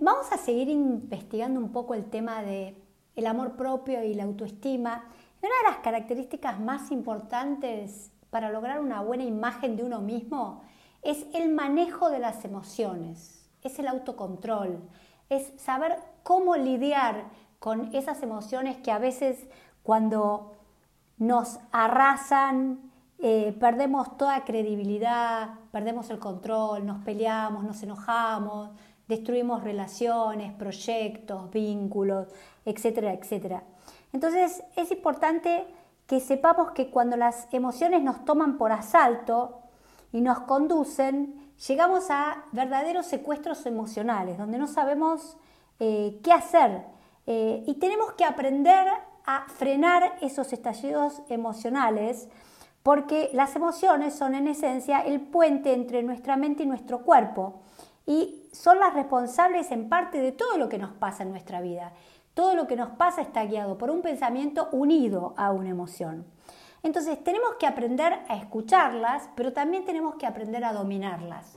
Vamos a seguir investigando un poco el tema de el amor propio y la autoestima. Una de las características más importantes para lograr una buena imagen de uno mismo es el manejo de las emociones, es el autocontrol, es saber cómo lidiar con esas emociones que a veces cuando nos arrasan, eh, perdemos toda credibilidad, perdemos el control, nos peleamos, nos enojamos, destruimos relaciones, proyectos, vínculos, etcétera, etcétera. Entonces es importante que sepamos que cuando las emociones nos toman por asalto y nos conducen, llegamos a verdaderos secuestros emocionales, donde no sabemos eh, qué hacer eh, y tenemos que aprender a frenar esos estallidos emocionales porque las emociones son en esencia el puente entre nuestra mente y nuestro cuerpo y son las responsables en parte de todo lo que nos pasa en nuestra vida. Todo lo que nos pasa está guiado por un pensamiento unido a una emoción. Entonces tenemos que aprender a escucharlas, pero también tenemos que aprender a dominarlas.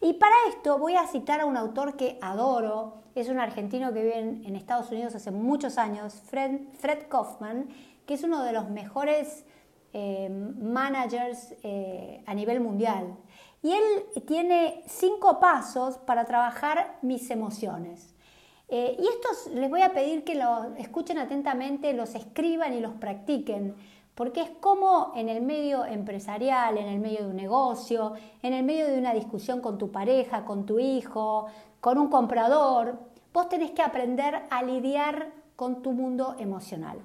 Y para esto voy a citar a un autor que adoro, es un argentino que vive en, Estados Unidos hace muchos años, Fred, Kaufman, que es uno de los mejores eh, managers eh, a nivel mundial. Y él tiene cinco pasos para trabajar mis emociones. Eh, y estos les voy a pedir que los escuchen atentamente, los escriban y los practiquen, porque es como en el medio empresarial, en el medio de un negocio, en el medio de una discusión con tu pareja, con tu hijo, con un comprador, vos tenés que aprender a lidiar con tu mundo emocional.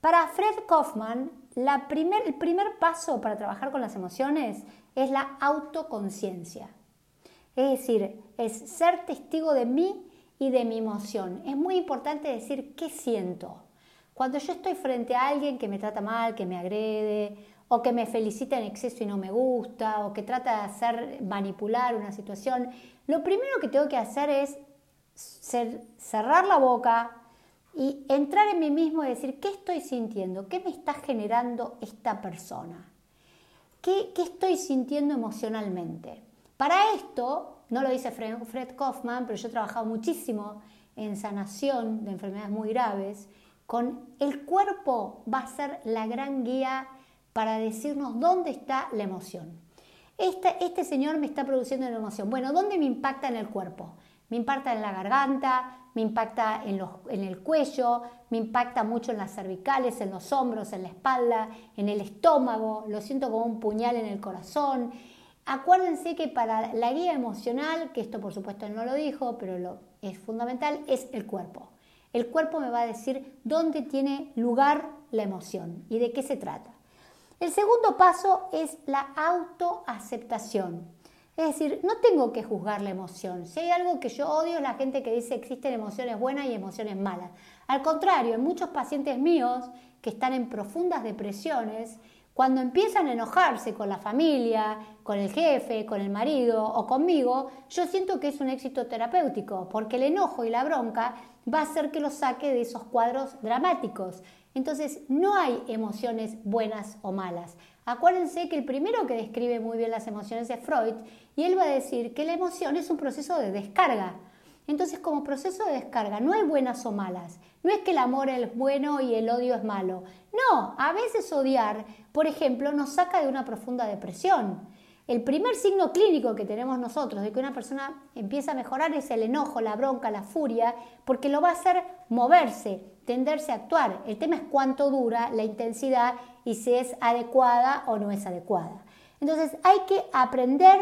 Para Fred Kaufman, el primer paso para trabajar con las emociones es la autoconciencia. Es decir, es ser testigo de mí y de mi emoción. Es muy importante decir qué siento. Cuando yo estoy frente a alguien que me trata mal, que me agrede, o que me felicita en exceso y no me gusta, o que trata de hacer manipular una situación, lo primero que tengo que hacer es cerrar la boca y entrar en mí mismo y decir, ¿qué estoy sintiendo? ¿Qué me está generando esta persona? ¿Qué, estoy sintiendo emocionalmente? Para esto, no lo dice Fred, Kaufman, pero yo he trabajado muchísimo en sanación de enfermedades muy graves, con el cuerpo va a ser la gran guía para decirnos dónde está la emoción. Este señor me está produciendo una emoción. Bueno, ¿dónde me impacta en el cuerpo? Me impacta en la garganta, me impacta en, en, el cuello, me impacta mucho en las cervicales, en los hombros, en la espalda, en el estómago, lo siento como un puñal en el corazón. Acuérdense que para la guía emocional, que esto por supuesto no lo dijo, pero lo, es fundamental, es el cuerpo. El cuerpo me va a decir dónde tiene lugar la emoción y de qué se trata. El segundo paso es la autoaceptación. Es decir, no tengo que juzgar la emoción. Si hay algo que yo odio es la gente que dice existen emociones buenas y emociones malas. Al contrario, en muchos pacientes míos que están en profundas depresiones, cuando empiezan a enojarse con la familia, con el jefe, con el marido o conmigo, yo siento que es un éxito terapéutico, porque el enojo y la bronca va a hacer que los saque de esos cuadros dramáticos. Entonces, no hay emociones buenas o malas. Acuérdense que el primero que describe muy bien las emociones es Freud y él va a decir que la emoción es un proceso de descarga. Entonces, como proceso de descarga, no hay buenas o malas. No es que el amor es bueno y el odio es malo. No, a veces odiar, por ejemplo, nos saca de una profunda depresión. El primer signo clínico que tenemos nosotros de que una persona empieza a mejorar es el enojo, la bronca, la furia, porque lo va a hacer moverse, tenderse a actuar. El tema es cuánto dura la intensidad y si es adecuada o no es adecuada. Entonces hay que aprender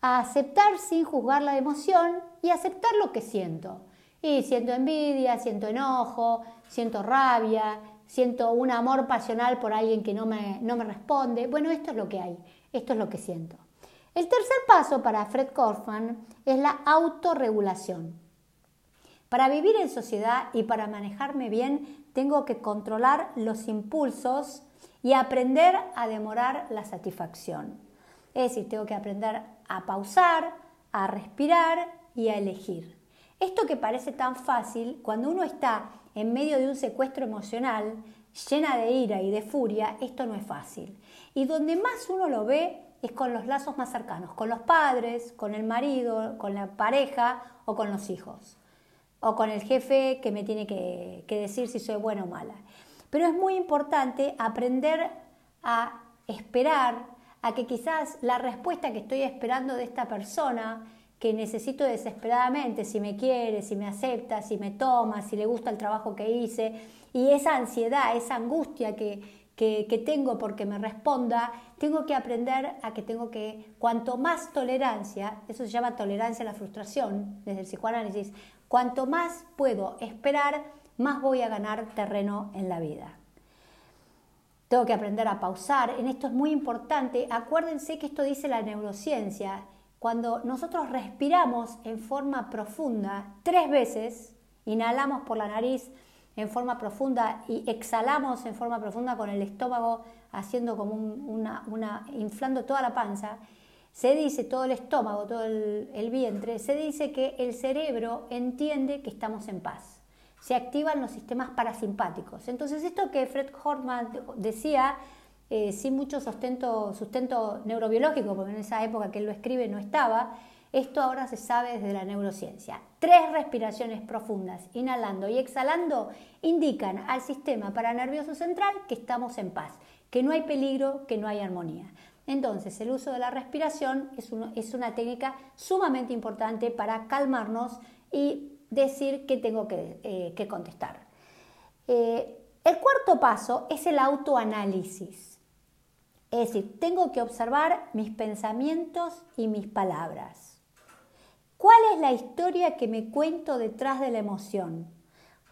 a aceptar sin juzgar la emoción y aceptar lo que siento. Y siento envidia, siento enojo, siento rabia, siento un amor pasional por alguien que no me, no me responde. Bueno, esto es lo que hay, esto es lo que siento. El tercer paso para Fred Kaufman es la autorregulación. Para vivir en sociedad y para manejarme bien, tengo que controlar los impulsos y aprender a demorar la satisfacción. Es decir, tengo que aprender a pausar, a respirar y a elegir. Esto que parece tan fácil, cuando uno está en medio de un secuestro emocional, llena de ira y de furia, esto no es fácil. Y donde más uno lo ve es con los lazos más cercanos, con los padres, con el marido, con la pareja o con los hijos, o con el jefe que me tiene que, que decir si soy buena o mala. Pero es muy importante aprender a esperar a que quizás la respuesta que estoy esperando de esta persona, que necesito desesperadamente, si me quiere, si me acepta, si me toma, si le gusta el trabajo que hice, y esa ansiedad, esa angustia que, que, tengo porque me responda, tengo que aprender a que tengo que, cuanto más tolerancia, eso se llama tolerancia a la frustración desde el psicoanálisis, cuanto más puedo esperar, más voy a ganar terreno en la vida. Tengo que aprender a pausar. En esto es muy importante. Acuérdense que esto dice la neurociencia. Cuando nosotros respiramos en forma profunda tres veces, inhalamos por la nariz en forma profunda y exhalamos en forma profunda con el estómago haciendo como una, inflando toda la panza, se dice todo el estómago, todo el, el vientre, se dice que el cerebro entiende que estamos en paz. Se activan los sistemas parasimpáticos. Entonces esto que Fred Hortman decía, eh, sin mucho sustento, neurobiológico, porque en esa época que él lo escribe no estaba, esto ahora se sabe desde la neurociencia. Tres respiraciones profundas, inhalando y exhalando, indican al sistema paranervioso central que estamos en paz, que no hay peligro, que no hay armonía. Entonces, el uso de la respiración es, una técnica sumamente importante para calmarnos y decir que tengo que, eh, contestar. Eh, el cuarto paso es el autoanálisis. Es decir, tengo que observar mis pensamientos y mis palabras. ¿Cuál es la historia que me cuento detrás de la emoción?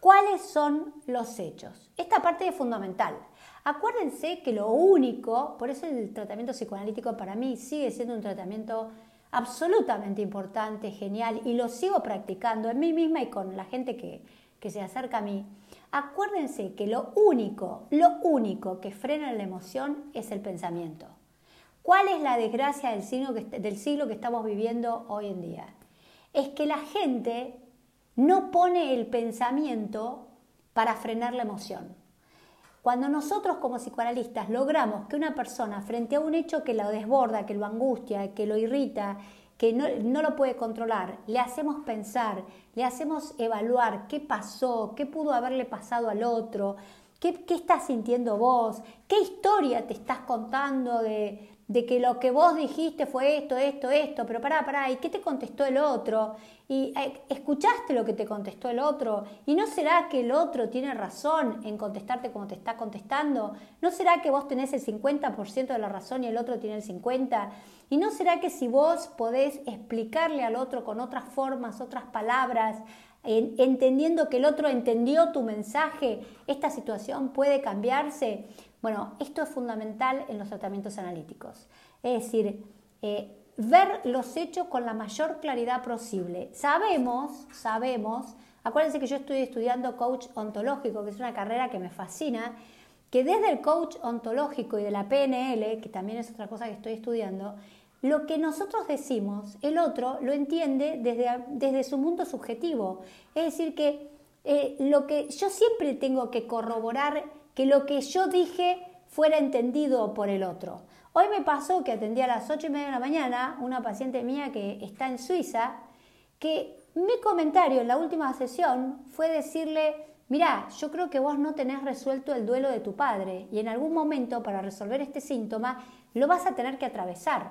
¿Cuáles son los hechos? Esta parte es fundamental. Acuérdense que lo único, por eso el tratamiento psicoanalítico para mí sigue siendo un tratamiento absolutamente importante, genial, y lo sigo practicando en mí misma y con la gente que, se acerca a mí. Acuérdense que lo único, lo único que frena la emoción es el pensamiento. ¿Cuál es la desgracia del siglo que estamos viviendo hoy en día? es que la gente no pone el pensamiento para frenar la emoción. Cuando nosotros como psicoanalistas logramos que una persona frente a un hecho que lo desborda, que lo angustia, que lo irrita, que no, lo puede controlar, le hacemos pensar, le hacemos evaluar qué pasó, qué pudo haberle pasado al otro, qué, qué estás sintiendo vos, qué historia te estás contando de, de que lo que vos dijiste fue esto, esto, esto, pero pará, pará, ¿y qué te contestó el otro? ¿Y eh, escuchaste lo que te contestó el otro? ¿Y no será que el otro tiene razón en contestarte como te está contestando? ¿No será que vos tenés el 50% de la razón y el otro tiene el 50%? ¿Y no será que si vos podés explicarle al otro con otras formas, otras palabras, entendiendo que el otro entendió tu mensaje, esta situación puede cambiarse? Bueno, esto es fundamental en los tratamientos analíticos. Es decir, eh, ver los hechos con la mayor claridad posible. Sabemos, sabemos, acuérdense que yo estoy estudiando coach ontológico, que es una carrera que me fascina, que desde el coach ontológico y de la PNL, que también es otra cosa que estoy estudiando, lo que nosotros decimos, el otro lo entiende desde, desde su mundo subjetivo. Es decir, que eh, lo que yo siempre tengo que corroborar que lo que yo dije fuera entendido por el otro. Hoy me pasó que atendí a las 8 y media de la mañana una paciente mía que está en Suiza, que mi comentario en la última sesión fue decirle, mirá, yo creo que vos no tenés resuelto el duelo de tu padre y en algún momento para resolver este síntoma lo vas a tener que atravesar.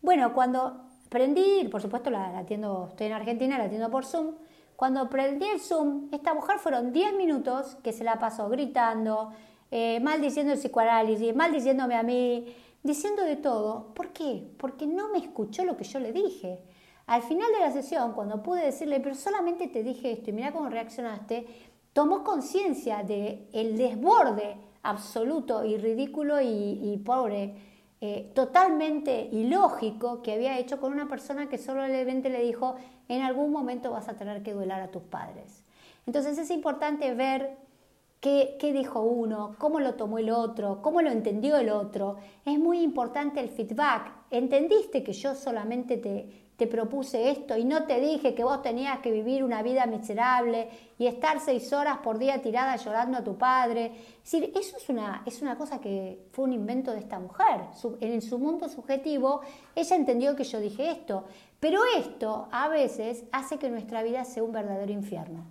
Bueno, cuando prendí, por supuesto la, atiendo, estoy en Argentina, la atiendo por Zoom, cuando prendí el Zoom, esta mujer fueron 10 minutos que se la pasó gritando, eh, maldiciendo el psicoanálisis, maldiciéndome a mí, diciendo de todo. ¿Por qué? Porque no me escuchó lo que yo le dije. Al final de la sesión, cuando pude decirle, pero solamente te dije esto y mira cómo reaccionaste, tomó conciencia del el desborde absoluto y ridículo y, pobre, eh, totalmente ilógico que había hecho con una persona que solo levemente le dijo, en algún momento vas a tener que duelar a tus padres. Entonces es importante ver qué, dijo uno, cómo lo tomó el otro, cómo lo entendió el otro. Es muy importante el feedback. ¿Entendiste que yo solamente te, te propuse esto y no te dije que vos tenías que vivir una vida miserable y estar seis horas por día tirada llorando a tu padre. Es decir, eso es una, es una cosa que fue un invento de esta mujer. en su mundo subjetivo, ella entendió que yo dije esto. Pero esto a veces hace que nuestra vida sea un verdadero infierno.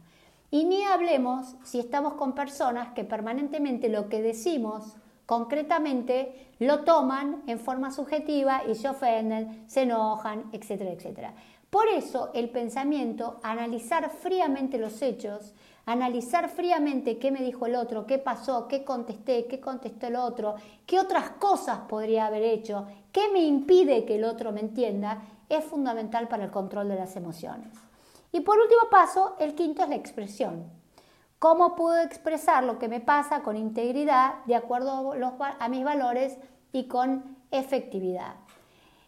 Y ni hablemos si estamos con personas que permanentemente lo que decimos concretamente lo toman en forma subjetiva y se ofenden, se enojan, etcétera, etcétera. Por eso el pensamiento, analizar fríamente los hechos, analizar fríamente qué me dijo el otro, qué pasó, qué contesté, qué contestó el otro, qué otras cosas podría haber hecho, qué me impide que el otro me entienda, es fundamental para el control de las emociones. Y por último paso, el quinto es la expresión. ¿Cómo puedo expresar lo que me pasa con integridad, de acuerdo a, mis valores y con efectividad?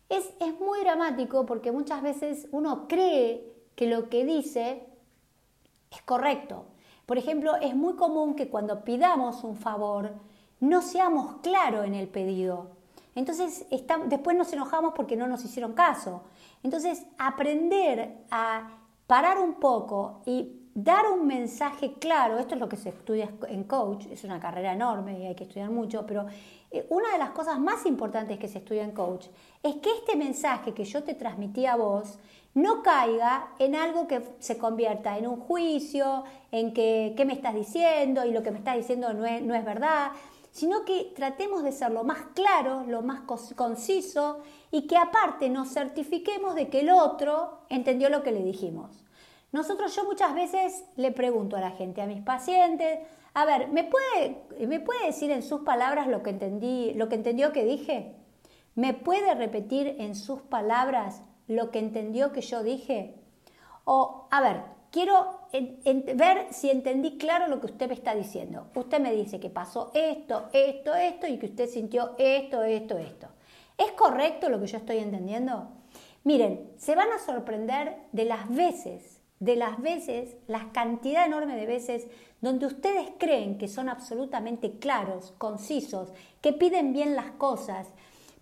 Es, es muy dramático porque muchas veces uno cree que lo que dice es correcto. Por ejemplo, es muy común que cuando pidamos un favor no seamos claros en el pedido. Entonces después nos enojamos porque no nos hicieron caso. Entonces aprender a parar un poco y dar un mensaje claro, esto es lo que se estudia en coach, es una carrera enorme y hay que estudiar mucho, pero eh, una de las cosas más importantes que se estudia en coach es que este mensaje que yo te transmití a vos no caiga en algo que se convierta en un juicio, en que qué me estás diciendo y lo que me estás diciendo no es, no es verdad, sino que tratemos de ser lo más claro, lo más conciso y que aparte nos certifiquemos de que el otro entendió lo que le dijimos. Nosotros, yo muchas veces le pregunto a la gente, a mis pacientes, a ver, ¿me puede, ¿me puede decir en sus palabras lo que, entendí, lo que entendió que dije? ¿Me puede repetir en sus palabras lo que entendió que yo dije? O, a ver, quiero ver si entendí claro lo que usted me está diciendo. Usted me dice que pasó esto, esto, esto y que usted sintió esto, esto, esto. ¿Es correcto lo que yo estoy entendiendo? Miren, se van a sorprender de las veces de las veces, la cantidad enorme de veces donde ustedes creen que son absolutamente claros, concisos, que piden bien las cosas,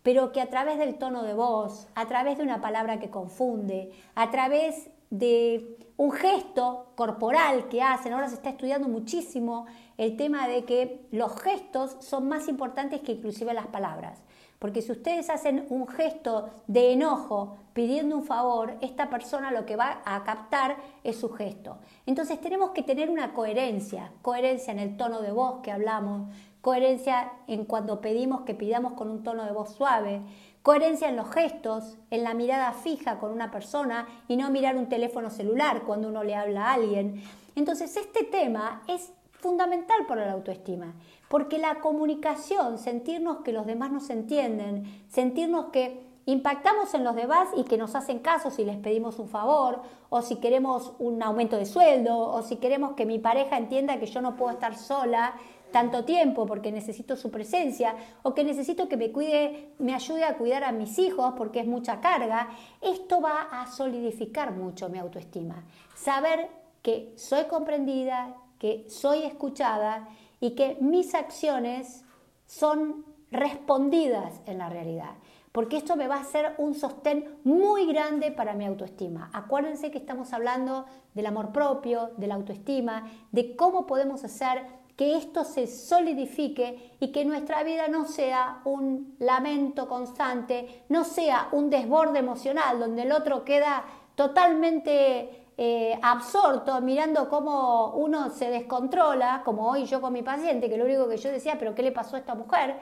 pero que a través del tono de voz, a través de una palabra que confunde, a través de un gesto corporal que hacen, ahora se está estudiando muchísimo el tema de que los gestos son más importantes que inclusive las palabras. Porque si ustedes hacen un gesto de enojo pidiendo un favor, esta persona lo que va a captar es su gesto. Entonces tenemos que tener una coherencia, coherencia en el tono de voz que hablamos, coherencia en cuando pedimos que pidamos con un tono de voz suave, coherencia en los gestos, en la mirada fija con una persona y no mirar un teléfono celular cuando uno le habla a alguien. Entonces este tema es fundamental para la autoestima, porque la comunicación, sentirnos que los demás nos entienden, sentirnos que impactamos en los demás y que nos hacen caso si les pedimos un favor, o si queremos un aumento de sueldo, o si queremos que mi pareja entienda que yo no puedo estar sola tanto tiempo porque necesito su presencia, o que necesito que me cuide, me ayude a cuidar a mis hijos porque es mucha carga, esto va a solidificar mucho mi autoestima. Saber que soy comprendida, que soy escuchada y que mis acciones son respondidas en la realidad. Porque esto me va a hacer un sostén muy grande para mi autoestima. Acuérdense que estamos hablando del amor propio, de la autoestima, de cómo podemos hacer que esto se solidifique y que nuestra vida no sea un lamento constante, no sea un desborde emocional donde el otro queda totalmente eh, absorto mirando cómo uno se descontrola, como hoy yo con mi paciente, que lo único que yo decía, pero ¿qué le pasó a esta mujer?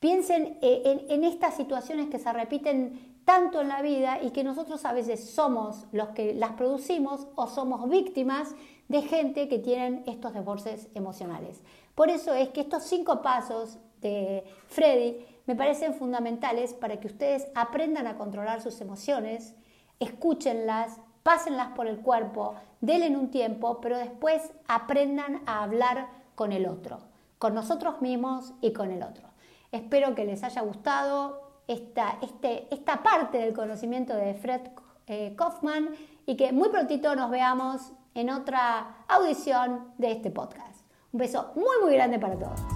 Piensen eh, en, estas situaciones que se repiten tanto en la vida y que nosotros a veces somos los que las producimos o somos víctimas de gente que tienen estos desbordes emocionales. Por eso es que estos cinco pasos de Freddy me parecen fundamentales para que ustedes aprendan a controlar sus emociones, escúchenlas, pásenlas por el cuerpo, denle un tiempo, pero después aprendan a hablar con el otro, con nosotros mismos y con el otro. Espero que les haya gustado esta, este, esta parte del conocimiento de Fred eh, Kaufman y que muy prontito nos veamos en otra audición de este podcast. Un beso muy muy grande para todos.